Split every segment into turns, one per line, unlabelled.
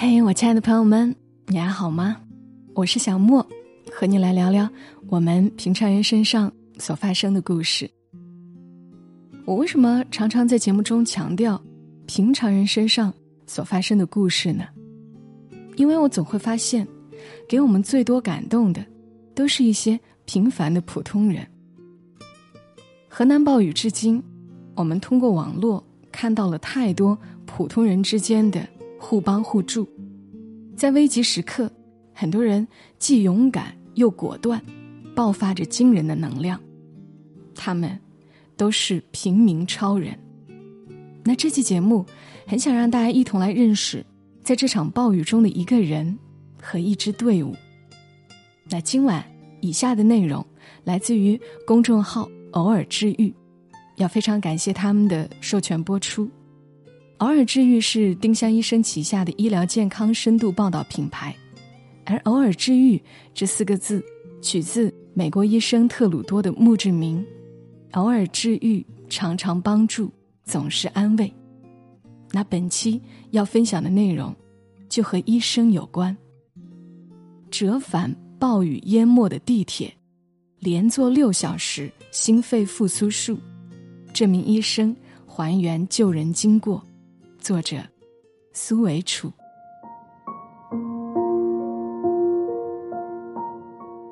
嘿，我亲爱的朋友们，你还好吗？我是小莫，和你来聊聊我们平常人身上所发生的故事。我为什么常常在节目中强调平常人身上所发生的故事呢？因为我总会发现，给我们最多感动的，都是一些平凡的普通人。河南暴雨至今，我们通过网络看到了太多普通人之间的互帮互助，在危急时刻，很多人既勇敢又果断，爆发着惊人的能量。他们。都是平民超人。那这期节目很想让大家一同来认识，在这场暴雨中的一个人和一支队伍。那今晚以下的内容来自于公众号“偶尔治愈”，要非常感谢他们的授权播出。偶尔治愈是丁香医生旗下的医疗健康深度报道品牌，而“偶尔治愈”这四个字取自美国医生特鲁多的墓志铭。偶尔治愈，常常帮助，总是安慰。那本期要分享的内容，就和医生有关。折返暴雨淹没的地铁，连坐六小时心肺复苏术，这名医生还原救人经过。作者：苏维楚。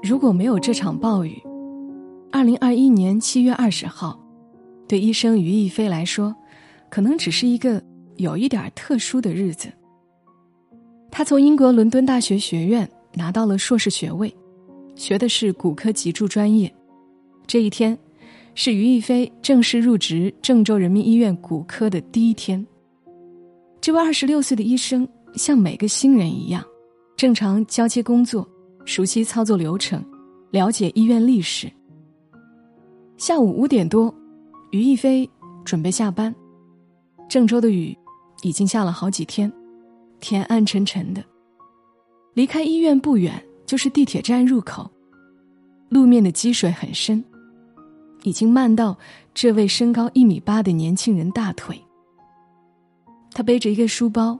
如果没有这场暴雨。二零二一年七月二十号，对医生于亦飞来说，可能只是一个有一点特殊的日子。他从英国伦敦大学学院拿到了硕士学位，学的是骨科脊柱专业。这一天，是于亦飞正式入职郑州人民医院骨科的第一天。这位二十六岁的医生像每个新人一样，正常交接工作，熟悉操作流程，了解医院历史。下午五点多，于亦飞准备下班。郑州的雨已经下了好几天，天暗沉沉的。离开医院不远就是地铁站入口，路面的积水很深，已经漫到这位身高一米八的年轻人大腿。他背着一个书包，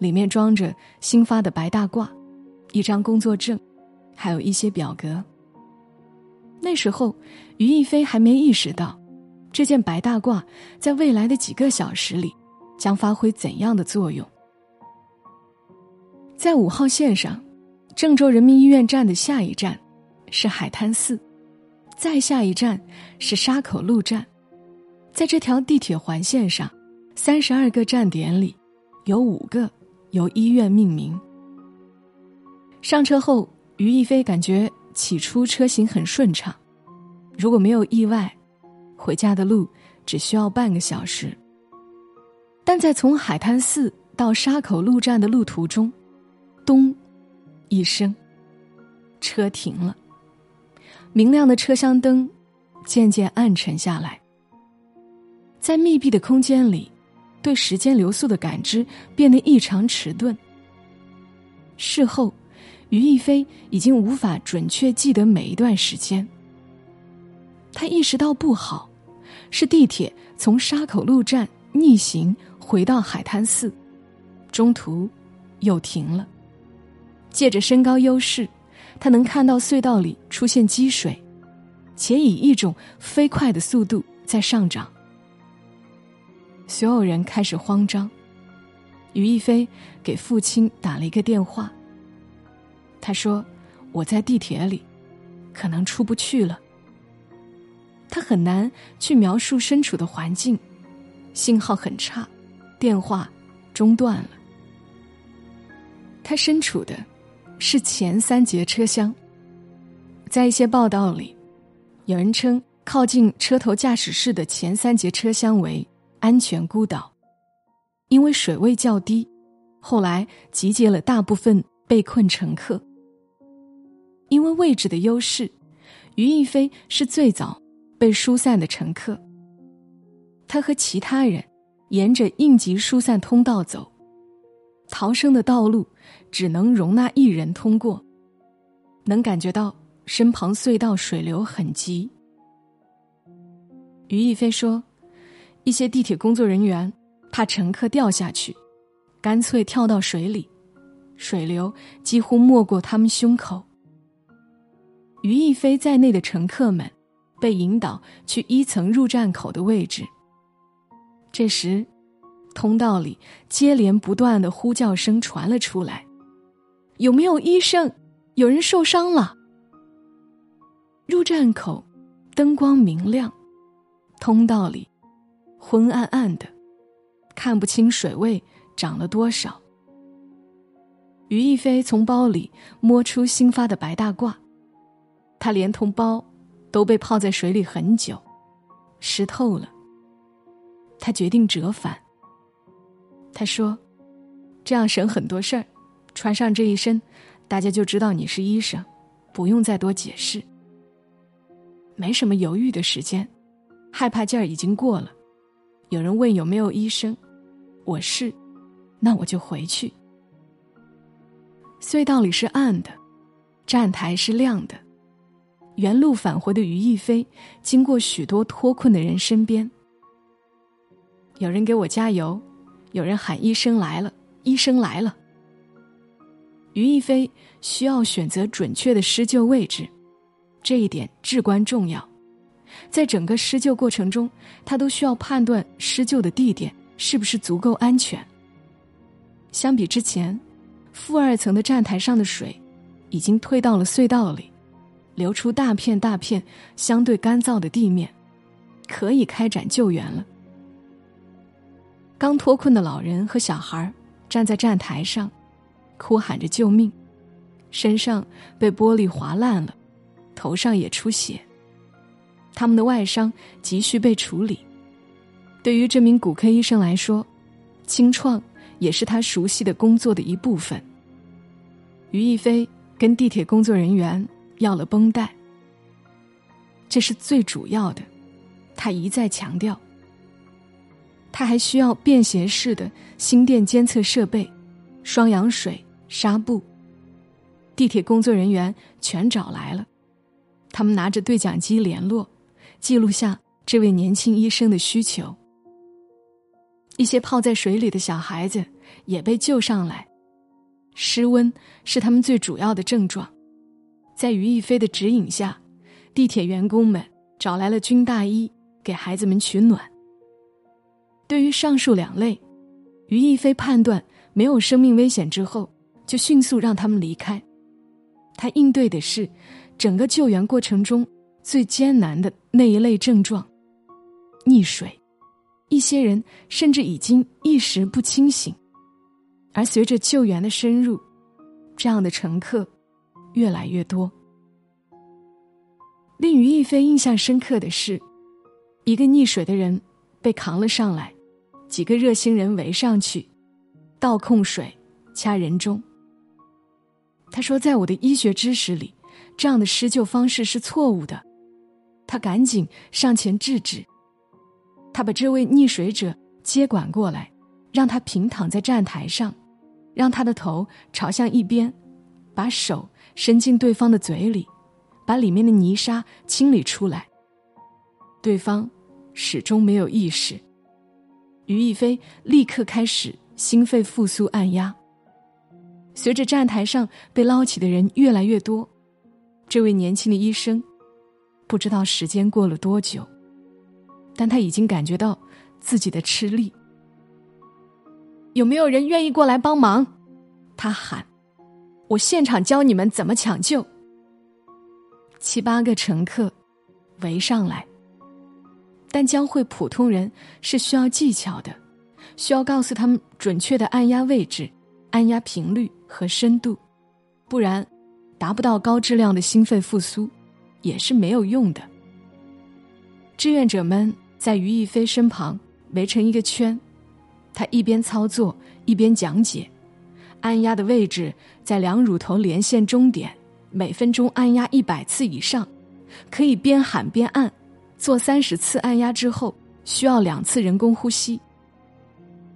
里面装着新发的白大褂，一张工作证，还有一些表格。那时候，于亦飞还没意识到，这件白大褂在未来的几个小时里将发挥怎样的作用。在五号线上，郑州人民医院站的下一站是海滩寺，再下一站是沙口路站。在这条地铁环线上，三十二个站点里，有五个由医院命名。上车后，于亦飞感觉。起初车行很顺畅，如果没有意外，回家的路只需要半个小时。但在从海滩寺到沙口路站的路途中，咚，一声，车停了。明亮的车厢灯渐渐暗沉下来，在密闭的空间里，对时间流速的感知变得异常迟钝。事后。于亦飞已经无法准确记得每一段时间。他意识到不好，是地铁从沙口路站逆行回到海滩寺，中途又停了。借着身高优势，他能看到隧道里出现积水，且以一种飞快的速度在上涨。所有人开始慌张。于亦飞给父亲打了一个电话。他说：“我在地铁里，可能出不去了。”他很难去描述身处的环境，信号很差，电话中断了。他身处的是前三节车厢。在一些报道里，有人称靠近车头驾驶室的前三节车厢为“安全孤岛”，因为水位较低，后来集结了大部分被困乘客。因为位置的优势，于亦飞是最早被疏散的乘客。他和其他人沿着应急疏散通道走，逃生的道路只能容纳一人通过。能感觉到身旁隧道水流很急。于亦飞说，一些地铁工作人员怕乘客掉下去，干脆跳到水里，水流几乎没过他们胸口。于亦飞在内的乘客们被引导去一层入站口的位置。这时，通道里接连不断的呼叫声传了出来：“有没有医生？有人受伤了。”入站口灯光明亮，通道里昏暗暗的，看不清水位涨了多少。于亦飞从包里摸出新发的白大褂，他连同包都被泡在水里很久，湿透了。他决定折返。他说：“这样省很多事儿，穿上这一身，大家就知道你是医生，不用再多解释。没什么犹豫的时间，害怕劲儿已经过了。有人问有没有医生，我是，那我就回去。隧道里是暗的，站台是亮的。原路返回的于亦飞经过许多脱困的人身边，有人给我加油。”有人喊：“医生来了！医生来了！”于亦飞需要选择准确的施救位置，这一点至关重要。在整个施救过程中，他都需要判断施救的地点是不是足够安全。相比之前，负二层的站台上的水已经退到了隧道里，流出大片大片相对干燥的地面，可以开展救援了。刚脱困的老人和小孩站在站台上，哭喊着救命，身上被玻璃划烂了，头上也出血。他们的外伤急需被处理。对于这名骨科医生来说，清创也是他熟悉的工作的一部分。于亦飞跟地铁工作人员要了绷带，这是最主要的，他一再强调。他还需要便携式的心电监测设备、双氧水、纱布。地铁工作人员全找来了，他们拿着对讲机联络，记录下这位年轻医生的需求。一些泡在水里的小孩子也被救上来，失温是他们最主要的症状。在于亦飞的指引下，地铁员工们找来了军大衣，给孩子们取暖。对于上述两类，于亦飞判断没有生命危险之后，就迅速让他们离开。他应对的是整个救援过程中最艰难的那一类症状——溺水。一些人甚至已经意识不清醒，而随着救援的深入，这样的乘客越来越多。令于亦菲印象深刻的是，一个溺水的人被扛了上来。几个热心人围上去，倒控水，掐人中。他说：“在我的医学知识里，这样的施救方式是错误的。”他赶紧上前制止。他把这位溺水者接管过来，让他平躺在站台上，让他的头朝向一边，把手伸进对方的嘴里，把里面的泥沙清理出来。对方始终没有意识。于亦飞立刻开始心肺复苏按压。随着站台上被捞起的人越来越多，这位年轻的医生不知道时间过了多久，但他已经感觉到自己的吃力。有没有人愿意过来帮忙？他喊：“我现场教你们怎么抢救。”七八个乘客围上来。但教会普通人是需要技巧的，需要告诉他们准确的按压位置、按压频率和深度，不然达不到高质量的心肺复苏也是没有用的。志愿者们在于亦菲身旁围成一个圈，他一边操作一边讲解：按压的位置在两乳头连线中点，每分钟按压一百次以上，可以边喊边按。做三十次按压之后，需要两次人工呼吸。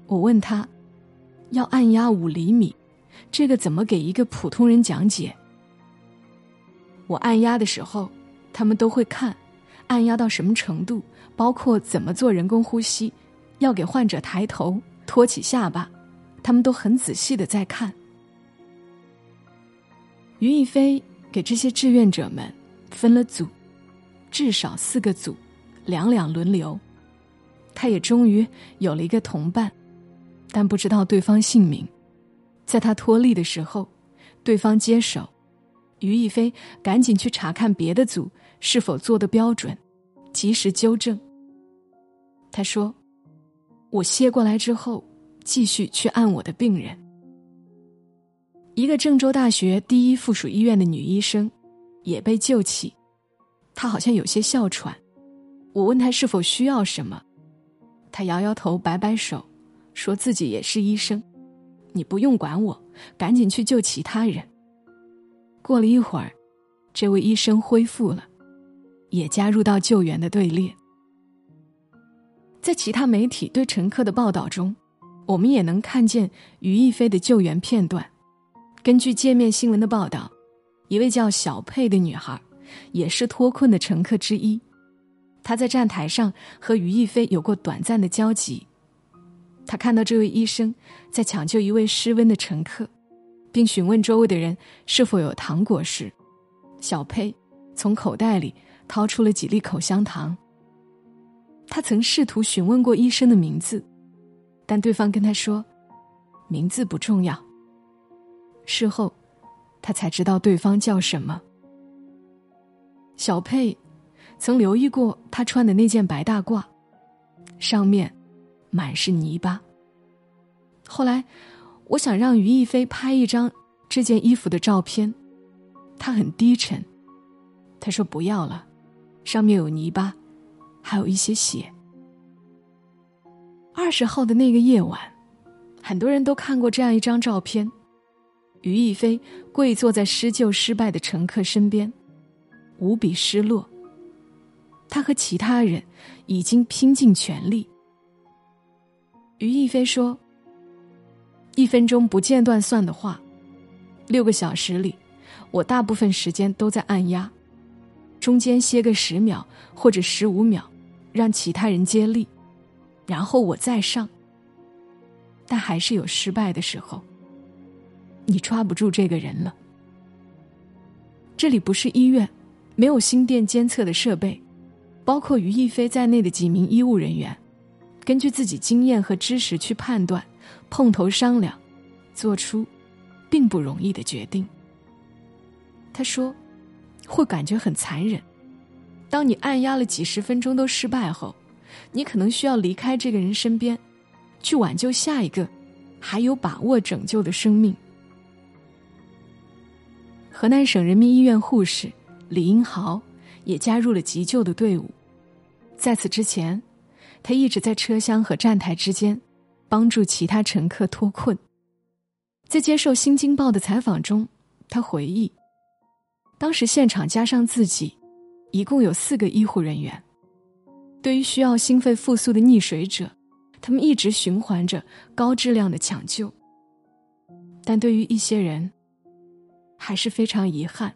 我问他，要按压五厘米，这个怎么给一个普通人讲解？我按压的时候，他们都会看，按压到什么程度，包括怎么做人工呼吸，要给患者抬头、托起下巴，他们都很仔细的在看。于亦飞给这些志愿者们分了组，至少四个组，两两轮流。他也终于有了一个同伴，但不知道对方姓名。在他脱力的时候，对方接手，于亦飞赶紧去查看别的组是否做的标准，及时纠正。他说：“我歇过来之后，继续去按我的病人。”一个郑州大学第一附属医院的女医生也被救起，她好像有些哮喘。我问她是否需要什么，她摇摇头，摆摆手，说自己也是医生，你不用管我，赶紧去救其他人。过了一会儿，这位医生恢复了，也加入到救援的队列。在其他媒体对乘客的报道中，我们也能看见于亦飞的救援片段。根据界面新闻的报道，一位叫小佩的女孩，也是脱困的乘客之一。她在站台上和于亦飞有过短暂的交集。她看到这位医生在抢救一位失温的乘客，并询问周围的人是否有糖果时，小佩从口袋里掏出了几粒口香糖。他曾试图询问过医生的名字，但对方跟他说：“名字不重要。”事后，他才知道对方叫什么。小佩曾留意过他穿的那件白大褂，上面满是泥巴。后来，我想让于亦菲拍一张这件衣服的照片，他很低沉，他说不要了，上面有泥巴，还有一些血。二十号的那个夜晚，很多人都看过这样一张照片。于亦飞跪坐在施救失败的乘客身边，无比失落。他和其他人已经拼尽全力。于亦飞说：“一分钟不间断算的话，六个小时里，我大部分时间都在按压，中间歇个十秒或者十五秒，让其他人接力，然后我再上。但还是有失败的时候。”你抓不住这个人了。这里不是医院，没有心电监测的设备，包括于亦飞在内的几名医务人员，根据自己经验和知识去判断，碰头商量，做出并不容易的决定。他说，会感觉很残忍。当你按压了几十分钟都失败后，你可能需要离开这个人身边，去挽救下一个还有把握拯救的生命。河南省人民医院护士李英豪也加入了急救的队伍。在此之前，他一直在车厢和站台之间帮助其他乘客脱困。在接受《新京报》的采访中，他回忆，当时现场加上自己，一共有四个医护人员。对于需要心肺复苏的溺水者，他们一直循环着高质量的抢救。但对于一些人，还是非常遗憾，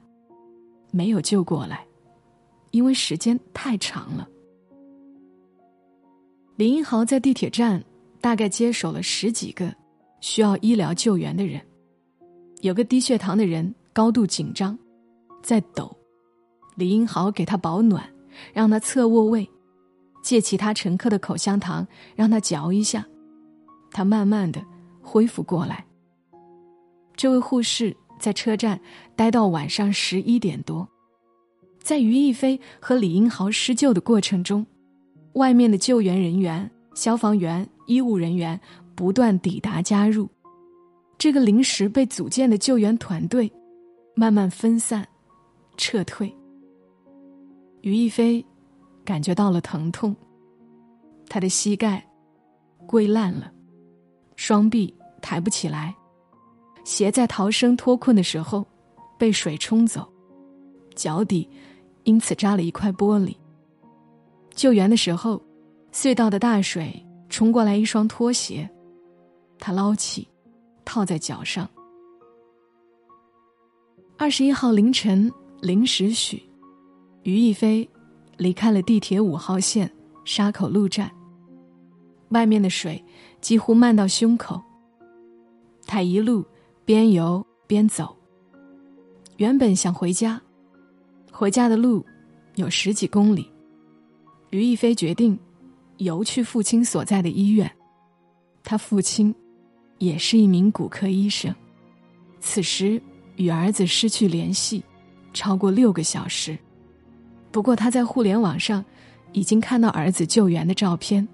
没有救过来，因为时间太长了。李英豪在地铁站大概接手了十几个需要医疗救援的人，有个低血糖的人高度紧张，在抖，李英豪给他保暖，让他侧卧位，借其他乘客的口香糖让他嚼一下，他慢慢的恢复过来。这位护士。在车站待到晚上十一点多，在于亦飞和李英豪施救的过程中，外面的救援人员、消防员、医务人员不断抵达加入，这个临时被组建的救援团队慢慢分散、撤退。于亦飞感觉到了疼痛，他的膝盖跪烂了，双臂抬不起来。鞋在逃生脱困的时候，被水冲走，脚底因此扎了一块玻璃。救援的时候，隧道的大水冲过来一双拖鞋，他捞起，套在脚上。二十一号凌晨零时许，于一飞离开了地铁五号线沙口路站。外面的水几乎漫到胸口，他一路。边游边走，原本想回家，回家的路有十几公里。于一飞决定游去父亲所在的医院。他父亲也是一名骨科医生，此时与儿子失去联系超过六个小时。不过他在互联网上已经看到儿子救援的照片。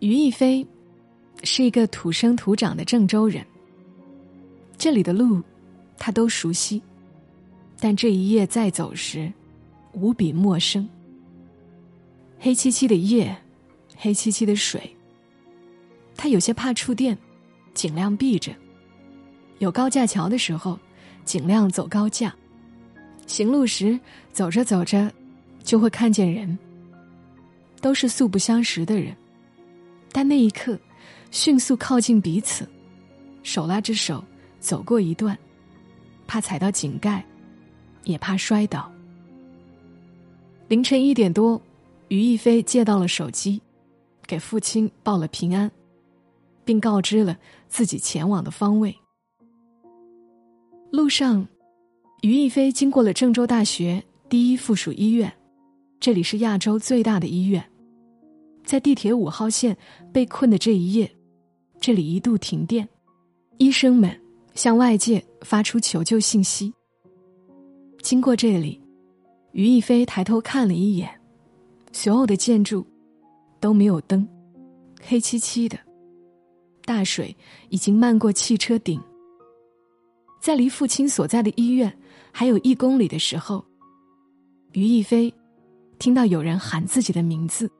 于亦飞是一个土生土长的郑州人，这里的路他都熟悉，但这一夜再走时无比陌生。黑漆漆的夜，黑漆漆的水。他有些怕触电，尽量避着。有高架桥的时候，尽量走高架。行路时，走着走着，就会看见人。都是素不相识的人，但那一刻，迅速靠近彼此，手拉着手走过一段，怕踩到井盖，也怕摔倒。凌晨一点多。于亦菲借到了手机，给父亲报了平安，并告知了自己前往的方位。路上，于亦菲经过了郑州大学第一附属医院，这里是亚洲最大的医院。在地铁五号线被困的这一夜，这里一度停电，医生们向外界发出求救信息。经过这里，于亦菲抬头看了一眼。所有的建筑都没有灯，黑漆漆的。大水已经漫过汽车顶。在离父亲所在的医院还有一公里的时候，于亦飞听到有人喊自己的名字。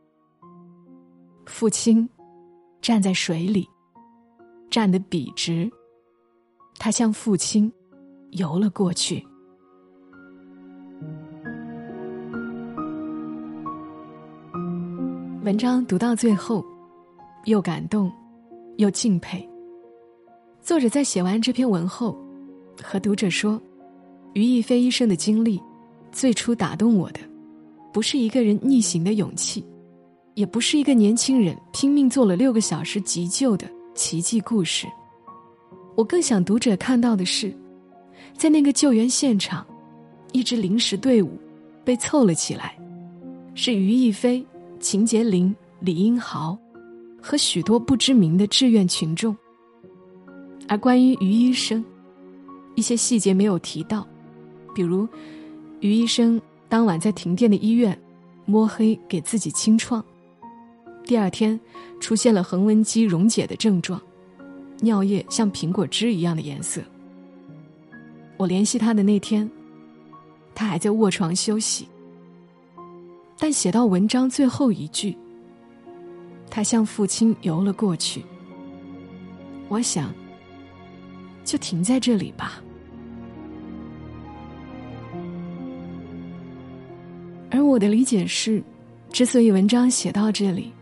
父亲站在水里，站得笔直。他向父亲游了过去。文章读到最后，又感动，又敬佩。作者在写完这篇文后，和读者说：“于亦菲医生的经历，最初打动我的，不是一个人逆行的勇气，也不是一个年轻人拼命做了六个小时急救的奇迹故事。我更想读者看到的是，在那个救援现场，一支临时队伍被凑了起来，是于亦菲。”秦杰林、李英豪和许多不知名的志愿群众，而关于于医生，一些细节没有提到，比如于医生当晚在停电的医院摸黑给自己清创，第二天出现了横纹肌溶解的症状，尿液像苹果汁一样的颜色。我联系他的那天，他还在卧床休息。但写到文章最后一句，他向父亲游了过去。我想，就停在这里吧。我的理解是，之所以文章写到这里，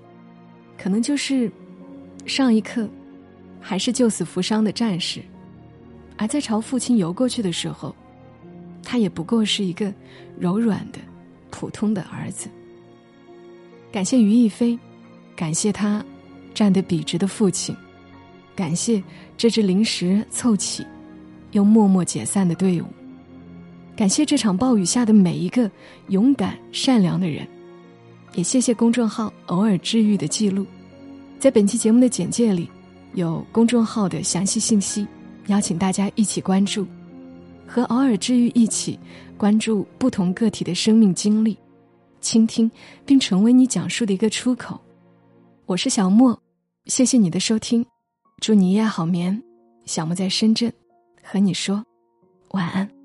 可能就是上一刻还是救死扶伤的战士，而在朝父亲游过去的时候，他也不过是一个柔软的。普通的儿子。感谢于亦菲，感谢他站得笔直的父亲，感谢这支临时凑齐又默默解散的队伍，感谢这场暴雨下的每一个勇敢善良的人，也谢谢公众号“偶尔治愈”的记录。在本期节目的简介里有公众号的详细信息，邀请大家一起关注。和偶尔治愈一起关注不同个体的生命经历，倾听并成为你讲述的一个出口。我是小莫，谢谢你的收听，祝你一夜好眠。小莫在深圳，和你说晚安。